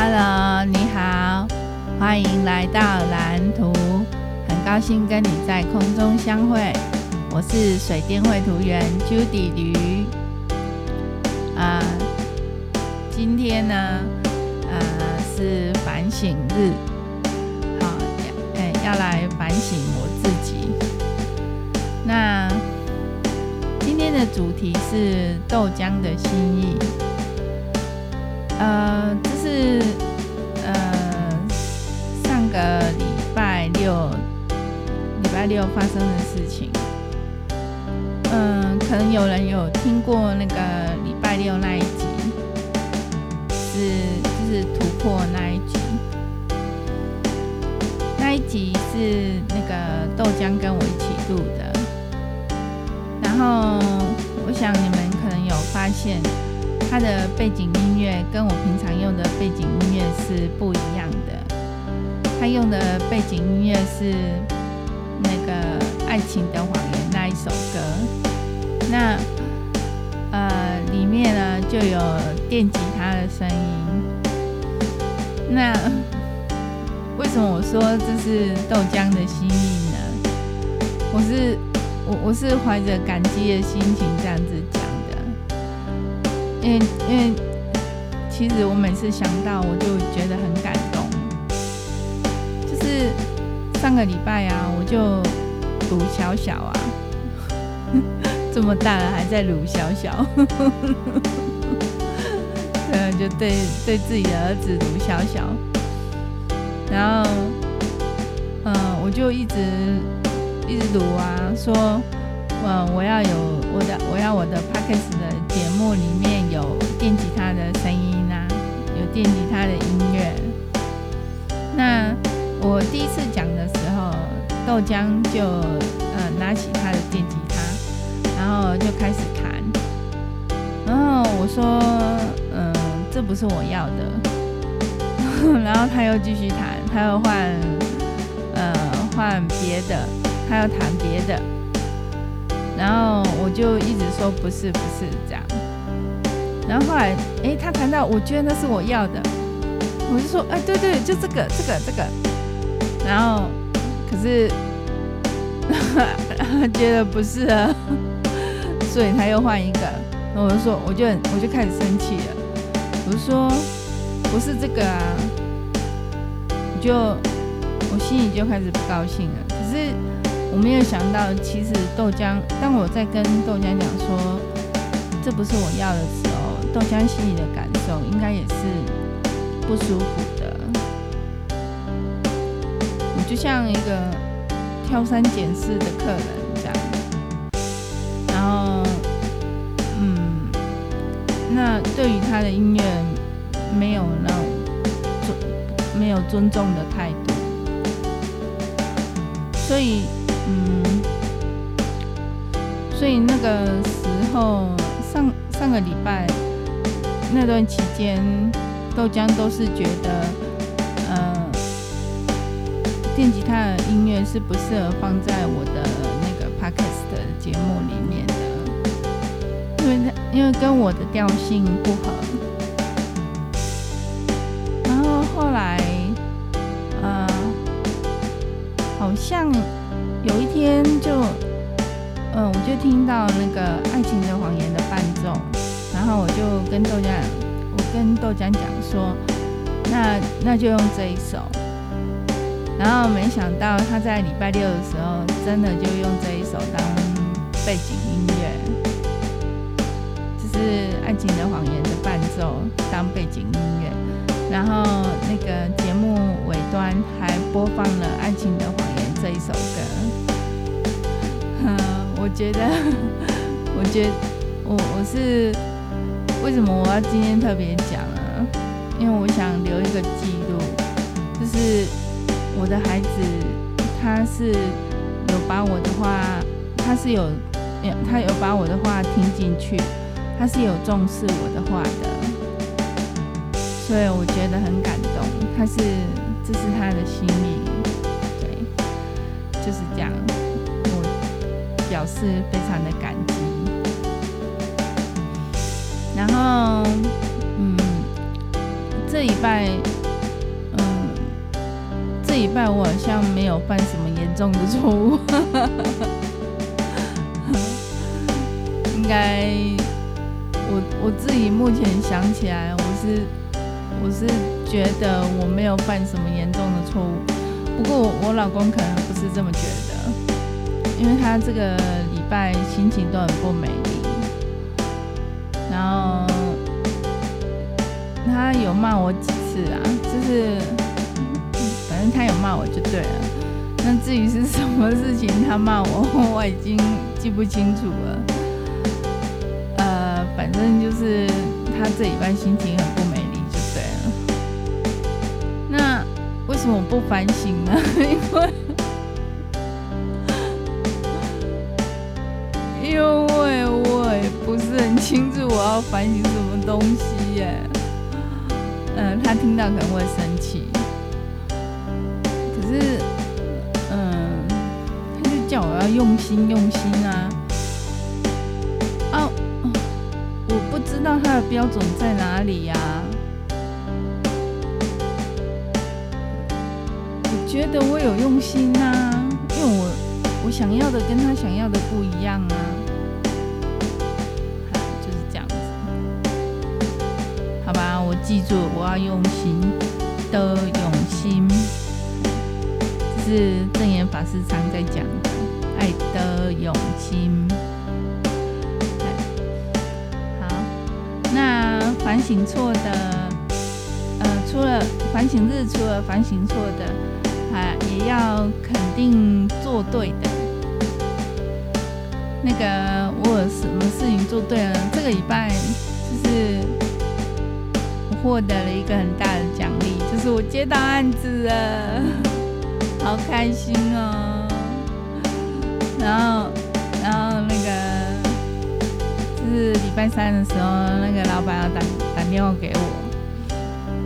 Hello，你好，欢迎来到蓝图，很高兴跟你在空中相会。我是水电绘图员 Judy 吕。啊，今天呢，呃，是反省日，好，哎，要来反省我自己。那今天的主题是豆浆的心意。呃，这是六发生的事情。嗯、可能有人有听过那个礼拜六那一集，是就是突破那一集。那一集是那个豆浆跟我一起录的。然后我想你们可能有发现。他的背景音乐跟我平常用的背景音乐是不一样的。他用的背景音乐是那个《爱情的谎言》那一首歌。那呃，里面呢就有电吉他的声音。那 为什么我说这是豆浆的心意呢？我是我我是怀着感激的心情这样子讲的。因为因为其实我每次想到我就觉得很感上个礼拜啊，我就鲁小小啊，这么大了还在鲁小小，呃，就对对自己的儿子鲁小小，然后嗯、我就一直一直鲁啊，说嗯，我要有我的我要我的 Podcast 的节目里面。有电吉他的声音啊，有电吉他的音乐。那我第一次讲的时候，豆浆就呃拿起他的电吉他，然后就开始弹。然后我说，嗯、这不是我要的。然后他又继续弹，他又换呃换别的，他要弹别的。然后我就一直说不是不是这样。然后后来，哎，他弹到，我觉得那是我要的，我就说，哎，对对，就这个，这个，这个。然后，可是，觉得不是啊，所以他又换一个。然后我就说，我就我就开始生气了，我就说，不是这个啊，就我心里就开始不高兴了。可是我没有想到，其实豆浆，当我在跟豆浆讲说，这不是我要的时候。豆浆心里的感受应该也是不舒服。就像一个挑三拣四的客人这样，然后，嗯，那对于他的音乐没有那种尊没有尊重的态度，所以，嗯，所以那个时候上上个礼拜。那段期间，豆浆都是觉得，电吉他的音乐是不适合放在我的那个 podcast 的节目里面的，因为它因为跟我的调性不合。然后后来，呃，好像有一天就，嗯、呃，我就听到那个《爱情的谎言》的伴奏。然后我就跟豆浆，我跟豆浆讲说，那那就用这一首。然后没想到他在礼拜六的时候，真的就用这一首当背景音乐，就是《爱情的谎言》的伴奏当背景音乐。然后那个节目尾端还播放了《爱情的谎言》这一首歌。嗯，我觉得，我觉我我是。为什么我要今天特别讲呢？因为我想留一个记录，就是我的孩子，他是有把我的话，他是有，他有把我的话听进去，他是有重视我的话的，所以我觉得很感动。他是，这是他的心意，对，就是这样，我表示非常的感激。然后，嗯，这礼拜，礼拜我好像没有犯什么严重的错误，应该我我自己目前想起来，我是我是觉得我没有犯什么严重的错误，不过我老公可能不是这么觉得，因为他这个礼拜心情都很不美丽，然后他有骂我几次啊，就是反正他有骂我就对了。那至于是什么事情他骂我，我已经记不清楚了。呃，反正就是他这礼拜心情很不美丽就对了。那为什么不反省呢？因为因为我也不是很清楚我要反省什么东西耶。嗯、他听到可能会生气。我要用心用心啊。啊，我不知道他的标准在哪里呀、我觉得我有用心啊，因为我我想要的跟他想要的不一样啊。就是这样子。好吧，我记住，我要用心的用心，是证严法师常在讲的爱的勇气。好，那反省错的，呃，除了反省日，除了反省错的，还也要肯定做对的。那个我有什么事情做对了？这个礼拜就是我。获得了一个很大的奖励，就是我接到案子了，好开心哦！然后，然后那个就是礼拜三的时候，那个老板要打打电话给我，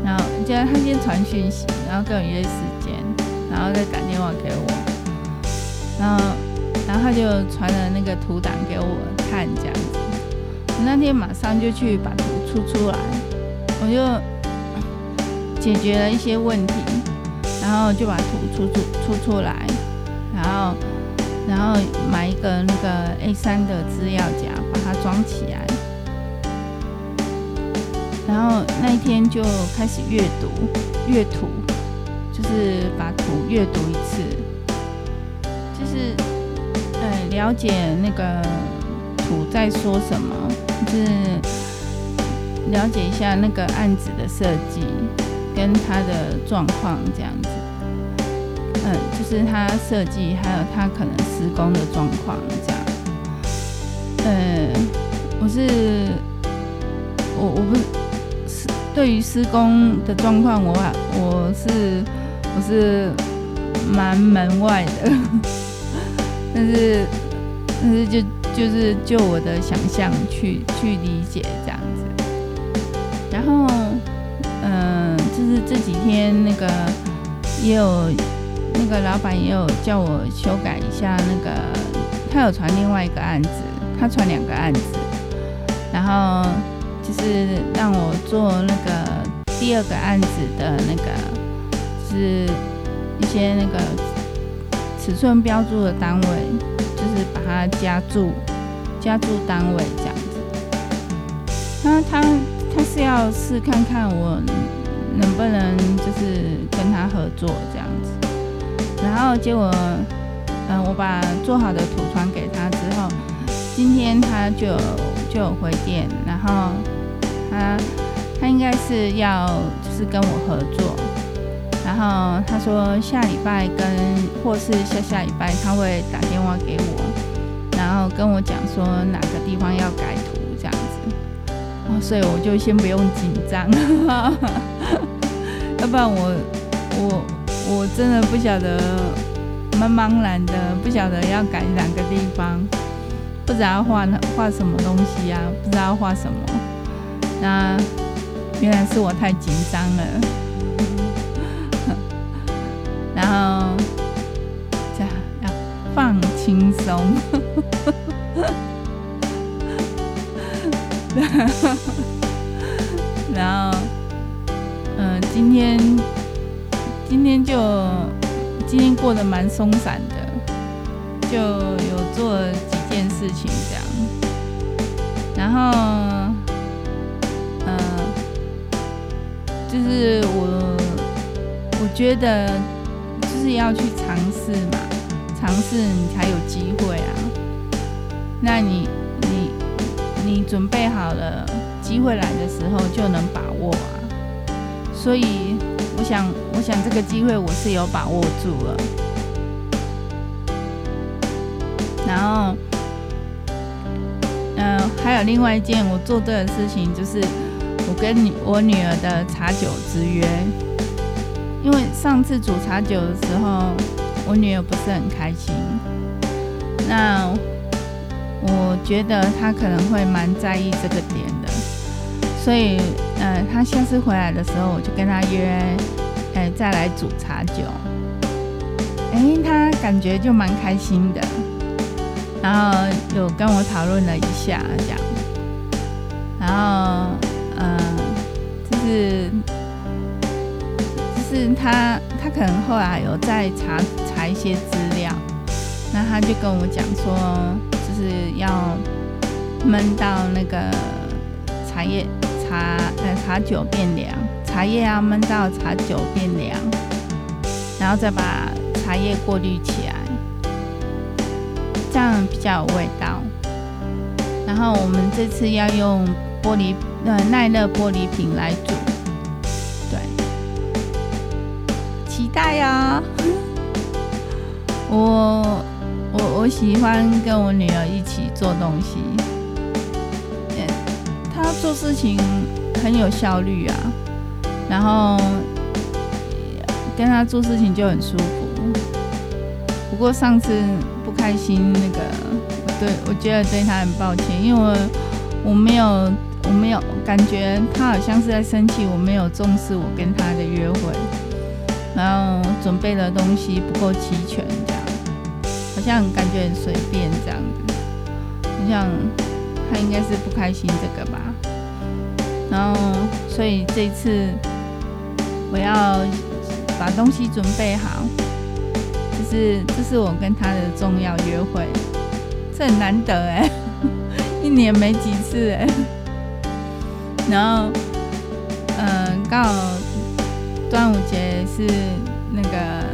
然后就他先传讯息，然后跟我约时间，然后再打电话给我，然后，然后他就传了那个图档给我看，这样子，我那天马上就去把图出出来。我就解决了一些问题，然后就把图出出出出来，然后买一个那个 A3 的资料夹，把它装起来，然后那一天就开始阅读阅图，就是把图阅读一次，就是呃了解那个图在说什么，就是。了解一下那个案子的设计跟它的状况，这样子，嗯，就是它设计还有它可能施工的状况，这样。嗯，我是我我不是对于施工的状况，我我是我是蛮门外的，但是但是就就是就我的想象去去理解这样子。然后，嗯、就是这几天那个也有那个老板也有叫我修改一下那个，他有传另外一个案子，他传两个案子，然后就是让我做那个第二个案子的那个，就是一些那个尺寸标注的单位，就是把它加注加注单位这样子，他他。他是要试看看我能不能就是跟他合作这样子，然后结果，嗯，我把做好的图传给他之后，今天他就就有回电，然后他他应该是要就是跟我合作，然后他说下礼拜跟或是下下礼拜他会打电话给我，然后跟我讲说哪个地方要改图这样子，哦。所以我就先不用紧张，要不然我我我真的不晓得，茫茫然的不晓得要改哪个地方，不知道画画什么东西啊，不知道画什么。那原来是我太紧张了，然后这样要放轻松。然后，嗯，嗯、今天今天就今天过得蛮松散的，就有做几件事情这样，然后嗯、就是我我觉得就是要去尝试嘛，尝试你才有机会啊。那你你你准备好了，机会来的时候就能把握啊。所以我想，我想这个机会我是有把握住了。然后，嗯、还有另外一件我做对的事情，就是我跟我女儿的茶酒之约。因为上次煮茶酒的时候，我女儿不是很开心。那。我觉得她可能会蛮在意这个点的，所以，呃，他下次回来的时候，我就跟他约，哎，再来煮茶酒。哎，他感觉就蛮开心的，然后有跟我讨论了一下这样，然后，嗯，就是，就是他，他可能后来有在查查一些资料，那他就跟我讲说。就是要闷到那个茶叶茶呃茶酒变凉，茶叶要焖到茶酒变凉，然后再把茶叶过滤起来，这样比较有味道。然后我们这次要用玻璃呃耐热玻璃瓶来煮，对，期待呀、我。我我喜欢跟我女儿一起做东西，他做事情很有效率啊，然后跟他做事情就很舒服。不过上次不开心那个，对，我觉得对他很抱歉，因为我我没有我没有感觉他好像是在生气，我没有重视我跟他的约会，然后准备的东西不够齐全。这样好像感觉很随便这样子，好像他应该是不开心这个吧。然后，所以这次我要把东西准备好，就是这是我跟他的重要约会，这很难得哎，一年没几次哎。然后，嗯，刚好端午节是那个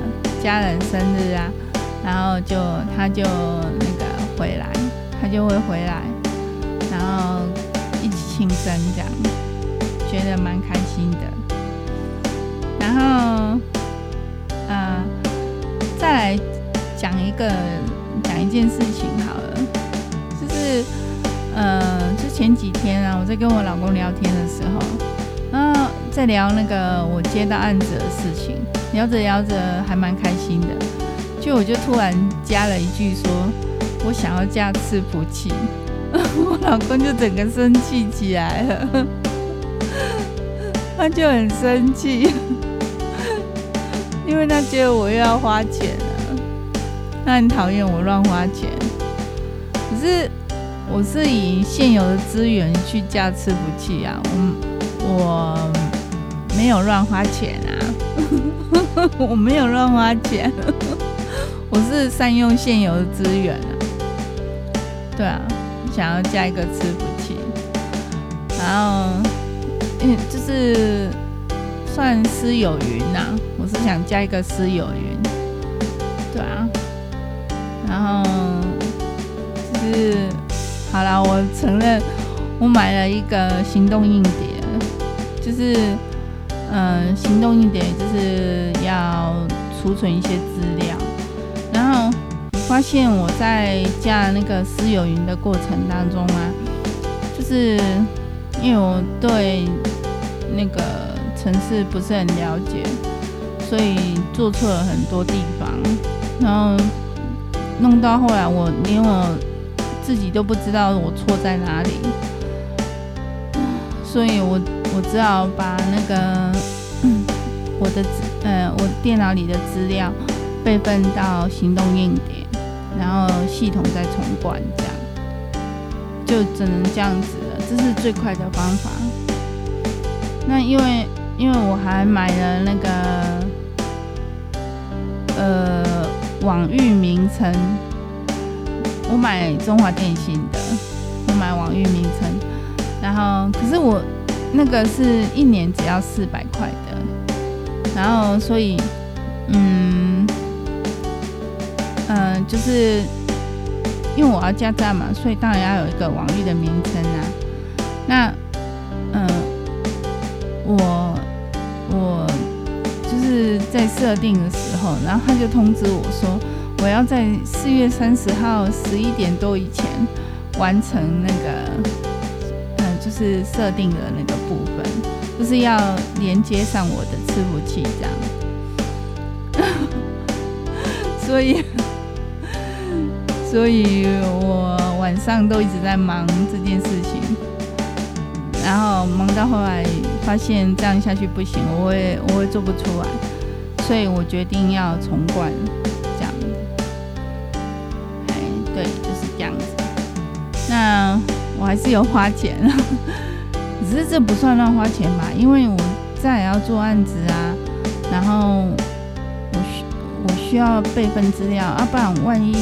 家人生日啊。然后就他就那个回来，他就会回来，然后一起庆生这样，觉得蛮开心的。然后，呃，再来讲一个讲一件事情好了，就是呃，就前几天啊，我在跟我老公聊天的时候，然后在聊那个我接到案子的事情，聊着聊着还蛮开心的。就我就突然加了一句说，我想要嫁伺服器，我老公就整个生气起来了，他就很生气，因为他觉得我又要花钱了，他很讨厌我乱花钱。可是我是以现有的资源去加伺服器啊，我我没有乱花钱啊，我没有乱花钱。我是善用现有的资源啊，对啊，想要加一个伺服器，然后嗯，就是算私有云呐、我是想加一个私有云，对啊，然后就是好啦，我承认我买了一个行动硬碟，就是嗯，行动硬碟就是要储存一些资料。然后发现我在加那个私有云的过程当中啊，就是因为我对那个城市不是很了解，所以做错了很多地方，然后弄到后来我连我自己都不知道我错在哪里，所以我我只好把那个我的呃我电脑里的资料。备份到行动硬碟，然后系统再重灌，这样就只能这样子。这是最快的方法。那因为因为我还买了那个呃网域名称，我买中华电信的，我买网域名称，然后可是我那个是一年只要四百块的，然后所以嗯嗯、呃、就是。因为我要加站嘛，所以当然要有一个网域的名称啊。那，嗯、我我就是在设定的时候，然后他就通知我说，我要在四月三十号十一点多以前完成那个，嗯、就是设定的那个部分，就是要连接上我的伺服器这样。所以。所以我晚上都一直在忙这件事情，然后忙到后来发现这样下去不行，我会我会做不出来，所以我决定要重灌，这样。哎，对，就是这样子。那我还是有花钱，只是这不算乱花钱吧，因为我再也要做案子啊，然后我需我需要备份资料啊，不然万一。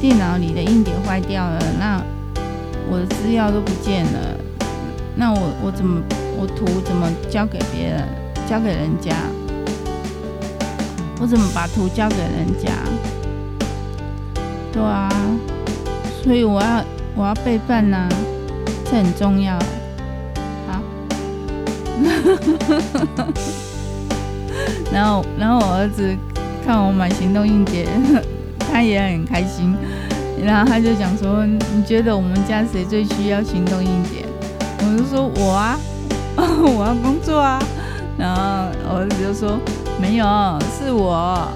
电脑里的硬碟坏掉了，那我的资料都不见了，那我我怎么我图怎么交给别人，交给人家？我怎么把图交给人家？对啊，所以我要我要备份呐，这很重要。好，然后然后我儿子看我买行动硬碟。他也很开心，然后他就讲说：“你觉得我们家谁最需要行动硬碟？”我就说：“我啊，我要工作啊。”然后我儿子就说：“没有，是我。”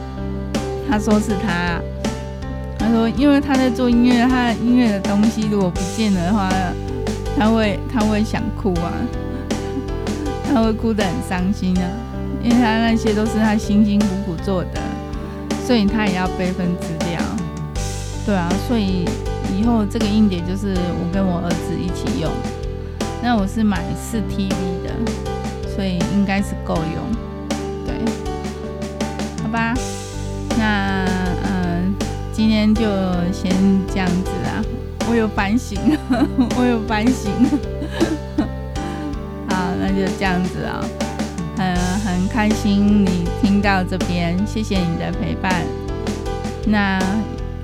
他说是他，他说因为他在做音乐，他音乐的东西如果不见了的话，他会他会想哭啊，他会哭得很伤心啊，因为他那些都是他辛辛苦苦做的。所以他也要备份资料，对啊，所以以后这个硬碟就是我跟我儿子一起用。那我是买四 TB 的，所以应该是够用，对，好吧。那嗯，今天就先这样子啦。我有反省，我有反省。好，那就这样子啊。很很开心你听到这边，谢谢你的陪伴。那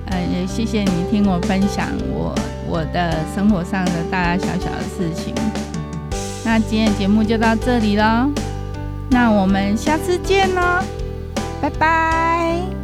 呃也谢谢你听我分享我我的生活上的大大小小的事情。那今天的节目就到这里了，那我们下次见喽，拜拜。